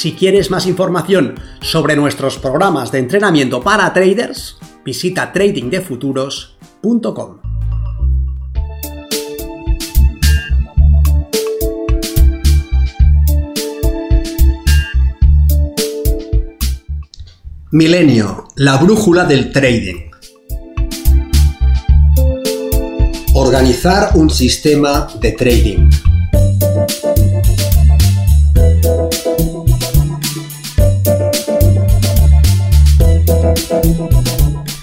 Si quieres más información sobre nuestros programas de entrenamiento para traders, visita tradingdefuturos.com. Milenio, la brújula del trading. Organizar un sistema de trading.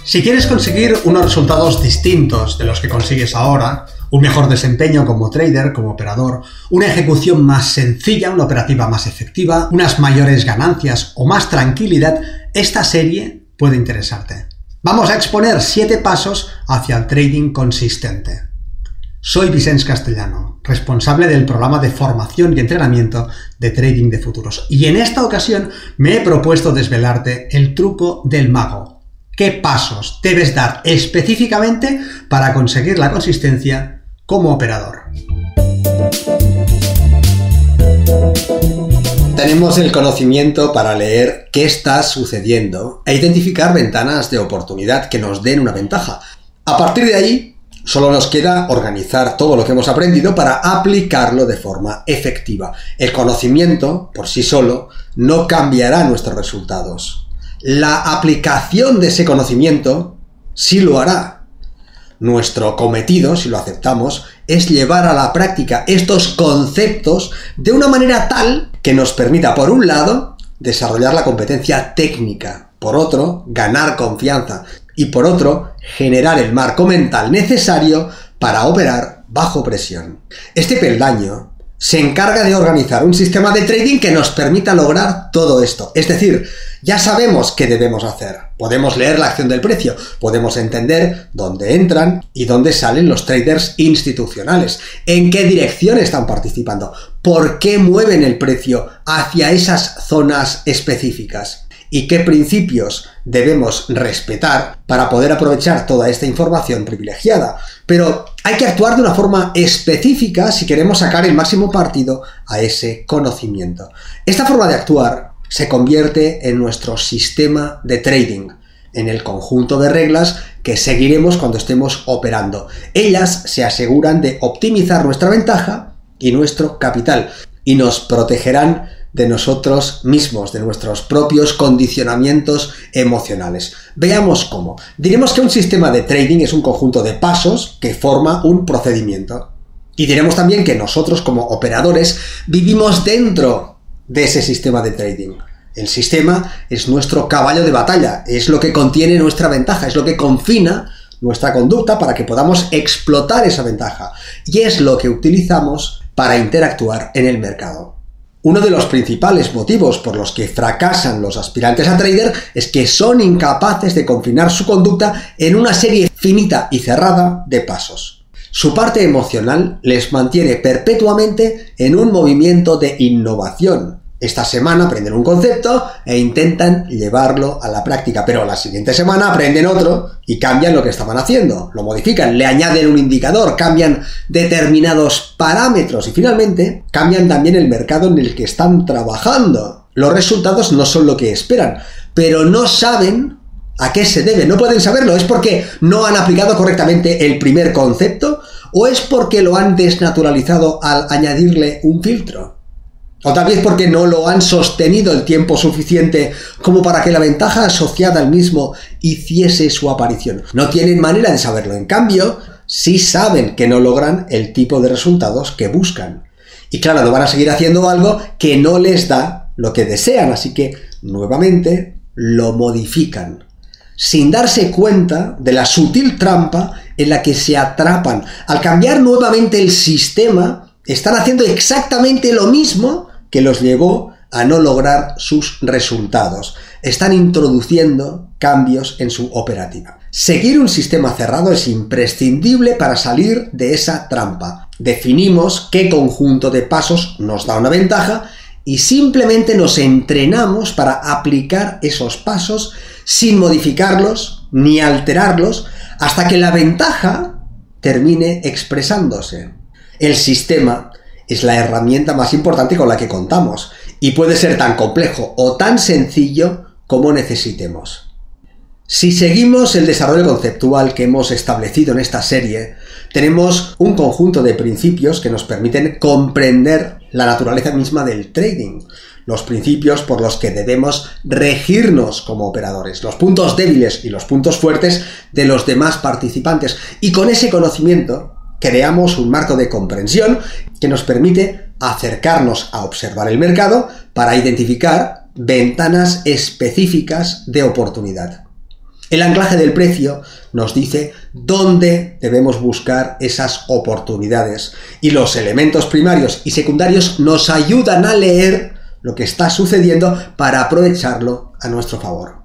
Si quieres conseguir unos resultados distintos de los que consigues ahora, un mejor desempeño como trader, como operador, una ejecución más sencilla, una operativa más efectiva, unas mayores ganancias o más tranquilidad, esta serie puede interesarte. Vamos a exponer 7 pasos hacia el trading consistente. Soy Vicente Castellano, responsable del programa de formación y entrenamiento de trading de futuros. Y en esta ocasión me he propuesto desvelarte el truco del mago, qué pasos debes dar específicamente para conseguir la consistencia como operador. Tenemos el conocimiento para leer qué está sucediendo e identificar ventanas de oportunidad que nos den una ventaja. A partir de ahí, Solo nos queda organizar todo lo que hemos aprendido para aplicarlo de forma efectiva. El conocimiento, por sí solo, no cambiará nuestros resultados la aplicación de ese conocimiento sí lo hará. Nuestro cometido, si lo aceptamos, es llevar a la práctica estos conceptos de una manera tal que nos permita, por un lado, desarrollar la competencia técnica, por otro, ganar confianza y por otro, generar el marco mental necesario para operar bajo presión. Este peldaño se encarga de organizar un sistema de trading que nos permita lograr todo esto. Es decir, ya sabemos qué debemos hacer. Podemos leer la acción del precio, podemos entender dónde entran y dónde salen los traders institucionales, en qué dirección están participando, por qué mueven el precio hacia esas zonas específicas y qué principios debemos respetar para poder aprovechar toda esta información privilegiada. Pero hay que actuar de una forma específica si queremos sacar el máximo partido a ese conocimiento. Esta forma de actuar se convierte en nuestro sistema de trading, en el conjunto de reglas que seguiremos cuando estemos operando. Ellas se aseguran de optimizar nuestra ventaja y nuestro capital y nos protegerán de nosotros mismos, de nuestros propios condicionamientos emocionales. Veamos cómo. Diremos que un sistema de trading es un conjunto de pasos que forma un procedimiento. Y diremos también que nosotros como operadores vivimos dentro de ese sistema de trading. El sistema es nuestro caballo de batalla, es lo que contiene nuestra ventaja, es lo que confina nuestra conducta para que podamos explotar esa ventaja. Y es lo que utilizamos para interactuar en el mercado. Uno de los principales motivos por los que fracasan los aspirantes a trader es que son incapaces de confinar su conducta en una serie finita y cerrada de pasos. Su parte emocional les mantiene perpetuamente en un movimiento de innovación, esta semana aprenden un concepto e intentan llevarlo a la práctica, pero la siguiente semana aprenden otro y cambian lo que estaban haciendo, lo modifican, le añaden un indicador, cambian determinados parámetros y finalmente cambian también el mercado en el que están trabajando. Los resultados no son lo que esperan, pero no saben a qué se debe, no pueden saberlo, es porque no han aplicado correctamente el primer concepto o es porque lo han desnaturalizado al añadirle un filtro. O tal vez porque no lo han sostenido el tiempo suficiente como para que la ventaja asociada al mismo hiciese su aparición. No tienen manera de saberlo. En cambio, sí saben que no logran el tipo de resultados que buscan. Y claro, no van a seguir haciendo algo que no les da lo que desean. Así que, nuevamente, lo modifican. Sin darse cuenta de la sutil trampa en la que se atrapan. Al cambiar nuevamente el sistema, están haciendo exactamente lo mismo que los llevó a no lograr sus resultados. Están introduciendo cambios en su operativa. Seguir un sistema cerrado es imprescindible para salir de esa trampa. Definimos qué conjunto de pasos nos da una ventaja y simplemente nos entrenamos para aplicar esos pasos sin modificarlos ni alterarlos hasta que la ventaja termine expresándose. El sistema es la herramienta más importante con la que contamos y puede ser tan complejo o tan sencillo como necesitemos. Si seguimos el desarrollo conceptual que hemos establecido en esta serie, tenemos un conjunto de principios que nos permiten comprender la naturaleza misma del trading, los principios por los que debemos regirnos como operadores, los puntos débiles y los puntos fuertes de los demás participantes. Y con ese conocimiento creamos un marco de comprensión que nos permite acercarnos a observar el mercado para identificar ventanas específicas de oportunidad. El anclaje del precio nos dice dónde debemos buscar esas oportunidades y los elementos primarios y secundarios nos ayudan a leer lo que está sucediendo para aprovecharlo a nuestro favor.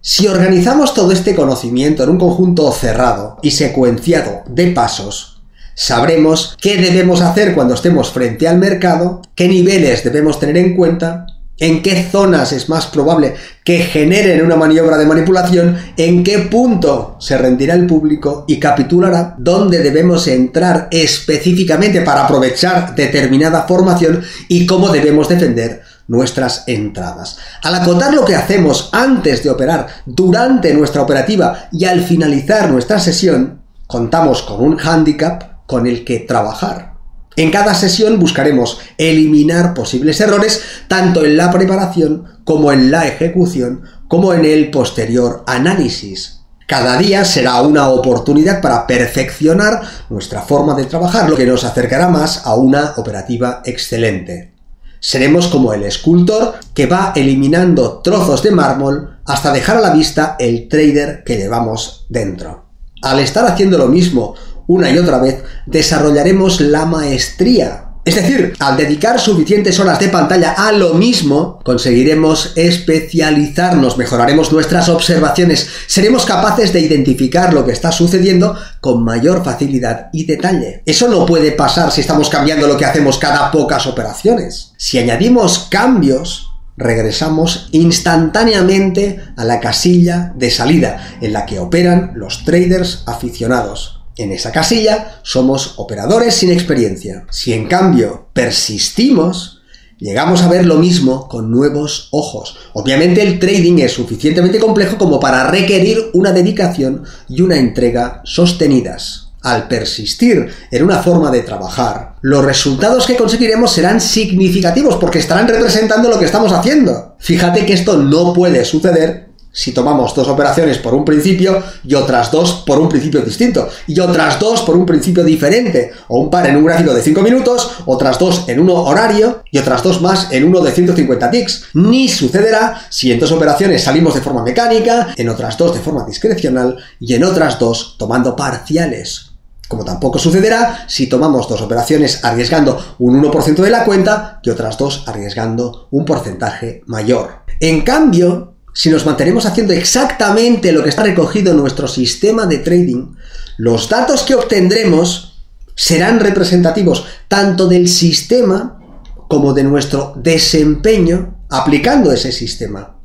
Si organizamos todo este conocimiento en un conjunto cerrado y secuenciado de pasos, sabremos qué debemos hacer cuando estemos frente al mercado, qué niveles debemos tener en cuenta en qué zonas es más probable que generen una maniobra de manipulación, en qué punto se rendirá el público y capitulará, dónde debemos entrar específicamente para aprovechar determinada formación y cómo debemos defender nuestras entradas. Al acotar lo que hacemos antes de operar, durante nuestra operativa y al finalizar nuestra sesión, contamos con un handicap con el que trabajar. En cada sesión buscaremos eliminar posibles errores tanto en la preparación como en la ejecución como en el posterior análisis. Cada día será una oportunidad para perfeccionar nuestra forma de trabajar, lo que nos acercará más a una operativa excelente. Seremos como el escultor que va eliminando trozos de mármol hasta dejar a la vista el trader que llevamos dentro. Al estar haciendo lo mismo una y otra vez, desarrollaremos la maestría. Es decir, al dedicar suficientes horas de pantalla a lo mismo, conseguiremos especializarnos, mejoraremos nuestras observaciones, seremos capaces de identificar lo que está sucediendo con mayor facilidad y detalle. Eso no puede pasar si estamos cambiando lo que hacemos cada pocas operaciones. Si añadimos cambios, regresamos instantáneamente a la casilla de salida en la que operan los traders aficionados. En esa casilla somos operadores sin experiencia. Si en cambio persistimos, llegamos a ver lo mismo con nuevos ojos. Obviamente el trading es suficientemente complejo como para requerir una dedicación y una entrega sostenidas. Al persistir en una forma de trabajar, los resultados que conseguiremos serán significativos porque estarán representando lo que estamos haciendo. Fíjate que esto no puede suceder si tomamos dos operaciones por un principio y otras dos por un principio distinto, y otras dos por un principio diferente, o un par en un gráfico de 5 minutos, otras dos en uno horario y otras dos más en uno de 150 ticks. Ni sucederá si en dos operaciones salimos de forma mecánica, en otras dos de forma discrecional y en otras dos tomando parciales. Como tampoco sucederá si tomamos dos operaciones arriesgando un 1% de la cuenta y otras dos arriesgando un porcentaje mayor. En cambio, si nos mantenemos haciendo exactamente lo que está recogido en nuestro sistema de trading, los datos que obtendremos serán representativos tanto del sistema como de nuestro desempeño aplicando ese sistema.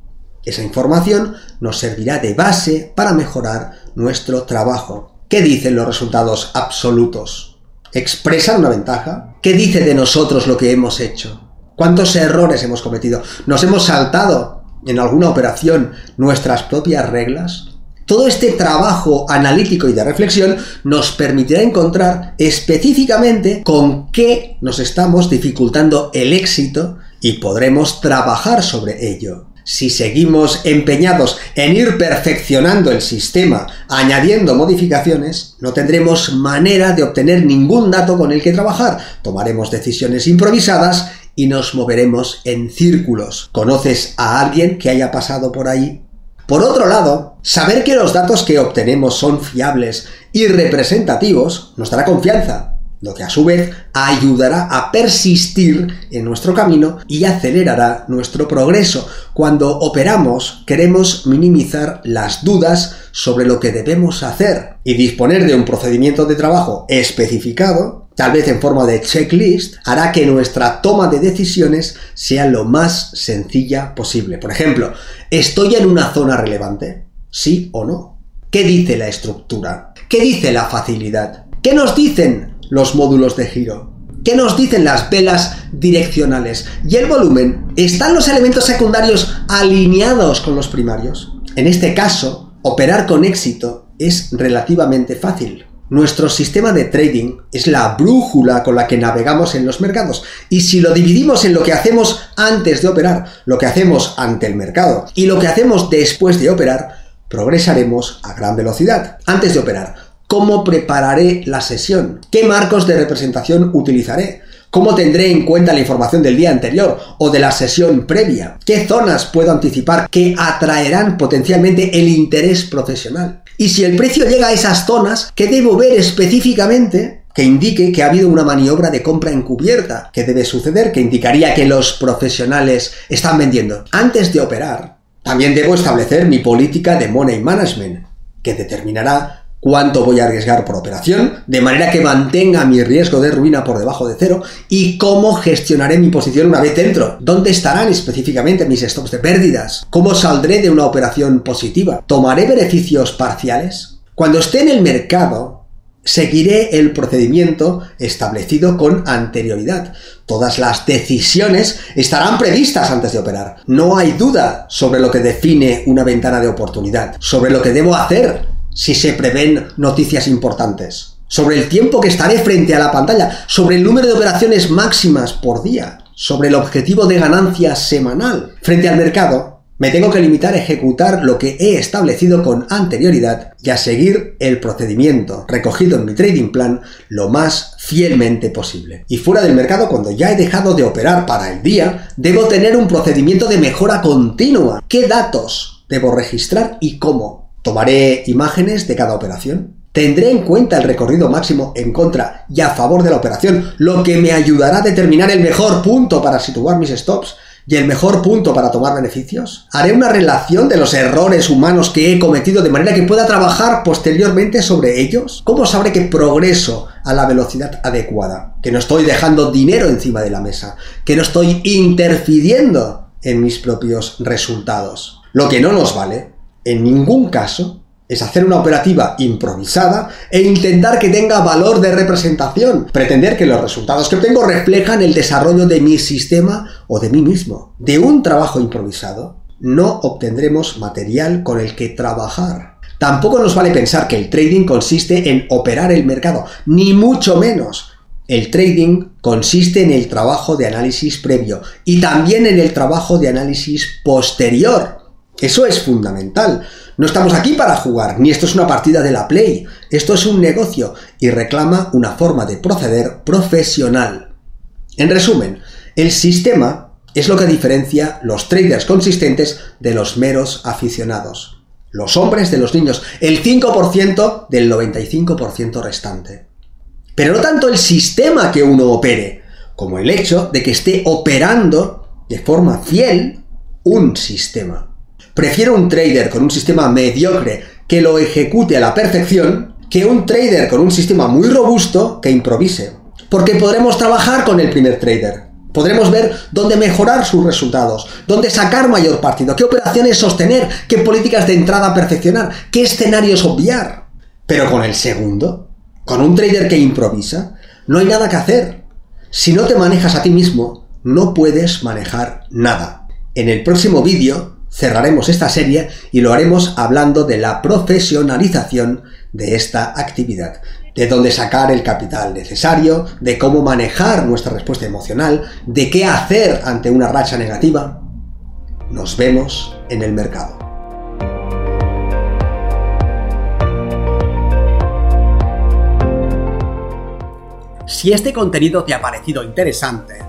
Esa información nos servirá de base para mejorar nuestro trabajo. ¿Qué dicen los resultados absolutos? ¿Expresan una ventaja? ¿Qué dice de nosotros lo que hemos hecho? ¿Cuántos errores hemos cometido? ¿Nos hemos saltado en alguna operación nuestras propias reglas, todo este trabajo analítico y de reflexión nos permitirá encontrar específicamente con qué nos estamos dificultando el éxito y podremos trabajar sobre ello. Si seguimos empeñados en ir perfeccionando el sistema, añadiendo modificaciones, no tendremos manera de obtener ningún dato con el que trabajar. Tomaremos decisiones improvisadas y nos moveremos en círculos. ¿Conoces a alguien que haya pasado por ahí? Por otro lado, saber que los datos que obtenemos son fiables y representativos nos dará confianza. lo que a su vez ayudará a persistir en nuestro camino y acelerará nuestro progreso. Cuando operamos queremos minimizar las dudas sobre lo que debemos hacer y disponer de un procedimiento de trabajo especificado, tal vez en forma de checklist, hará que nuestra toma de decisiones sea lo más sencilla posible. Por ejemplo, ¿estoy en una zona relevante? ¿Sí o no? ¿Qué dice la estructura? ¿Qué dice la facilidad? ¿Qué nos dicen los módulos de giro? ¿Qué nos dicen las velas direccionales? ¿Y el volumen? ¿Están los elementos secundarios alineados con los primarios? En este caso, operar con éxito es relativamente fácil. Nuestro sistema de trading es la brújula con la que navegamos en los mercados. Y si lo dividimos en lo que hacemos antes de operar, lo que hacemos ante el mercado y lo que hacemos después de operar, progresaremos a gran velocidad. Antes de operar, ¿cómo prepararé la sesión? ¿Qué marcos de representación utilizaré? ¿Cómo tendré en cuenta la información del día anterior o de la sesión previa? ¿Qué zonas puedo anticipar que atraerán potencialmente el interés profesional? Y si el precio llega a esas zonas, ¿qué debo ver específicamente que indique que ha habido una maniobra de compra encubierta? ¿Qué debe suceder? Que indicaría que los profesionales están vendiendo. Antes de operar, también debo establecer mi política de money management, que determinará cuánto voy a arriesgar por operación, de manera que mantenga mi riesgo de ruina por debajo de cero y cómo gestionaré mi posición una vez dentro, dónde estarán específicamente mis stops de pérdidas, cómo saldré de una operación positiva, tomaré beneficios parciales. Cuando esté en el mercado, seguiré el procedimiento establecido con anterioridad. Todas las decisiones estarán previstas antes de operar. No hay duda sobre lo que define una ventana de oportunidad, sobre lo que debo hacer si se prevén noticias importantes, sobre el tiempo que estaré frente a la pantalla, sobre el número de operaciones máximas por día, sobre el objetivo de ganancia semanal. Frente al mercado, me tengo que limitar a ejecutar lo que he establecido con anterioridad y a seguir el procedimiento recogido en mi trading plan lo más fielmente posible. Y fuera del mercado, cuando ya he dejado de operar para el día, debo tener un procedimiento de mejora continua. ¿Qué datos debo registrar y cómo? Tomaré imágenes de cada operación. Tendré en cuenta el recorrido máximo en contra y a favor de la operación, lo que me ayudará a determinar el mejor punto para situar mis stops y el mejor punto para tomar beneficios. Haré una relación de los errores humanos que he cometido de manera que pueda trabajar posteriormente sobre ellos. ¿Cómo sabré que progreso a la velocidad adecuada? Que no estoy dejando dinero encima de la mesa, que no estoy interfiriendo en mis propios resultados. Lo que no nos vale en ningún caso es hacer una operativa improvisada e intentar que tenga valor de representación, pretender que los resultados que obtengo reflejan el desarrollo de mi sistema o de mí mismo. De un trabajo improvisado no obtendremos material con el que trabajar. Tampoco nos vale pensar que el trading consiste en operar el mercado, ni mucho menos. El trading consiste en el trabajo de análisis previo y también en el trabajo de análisis posterior eso es fundamental. No estamos aquí para jugar, ni esto es una partida de la Play. Esto es un negocio y reclama una forma de proceder profesional. En resumen, el sistema es lo que diferencia los traders consistentes de los meros aficionados. Los hombres de los niños, el 5% del 95% restante. Pero no tanto el sistema que uno opere, como el hecho de que esté operando de forma fiel un sistema. Prefiero un trader con un sistema mediocre que lo ejecute a la perfección que un trader con un sistema muy robusto que improvise. Porque podremos trabajar con el primer trader. Podremos ver dónde mejorar sus resultados, dónde sacar mayor partido, qué operaciones sostener, qué políticas de entrada perfeccionar, qué escenarios obviar. Pero con el segundo, con un trader que improvisa, no hay nada que hacer. Si no te manejas a ti mismo, no puedes manejar nada. En el próximo vídeo cerraremos esta serie y lo haremos hablando de la profesionalización de esta actividad, de dónde sacar el capital necesario, de cómo manejar nuestra respuesta emocional, de qué hacer ante una racha negativa. Nos vemos en el mercado. Si este contenido te ha parecido interesante,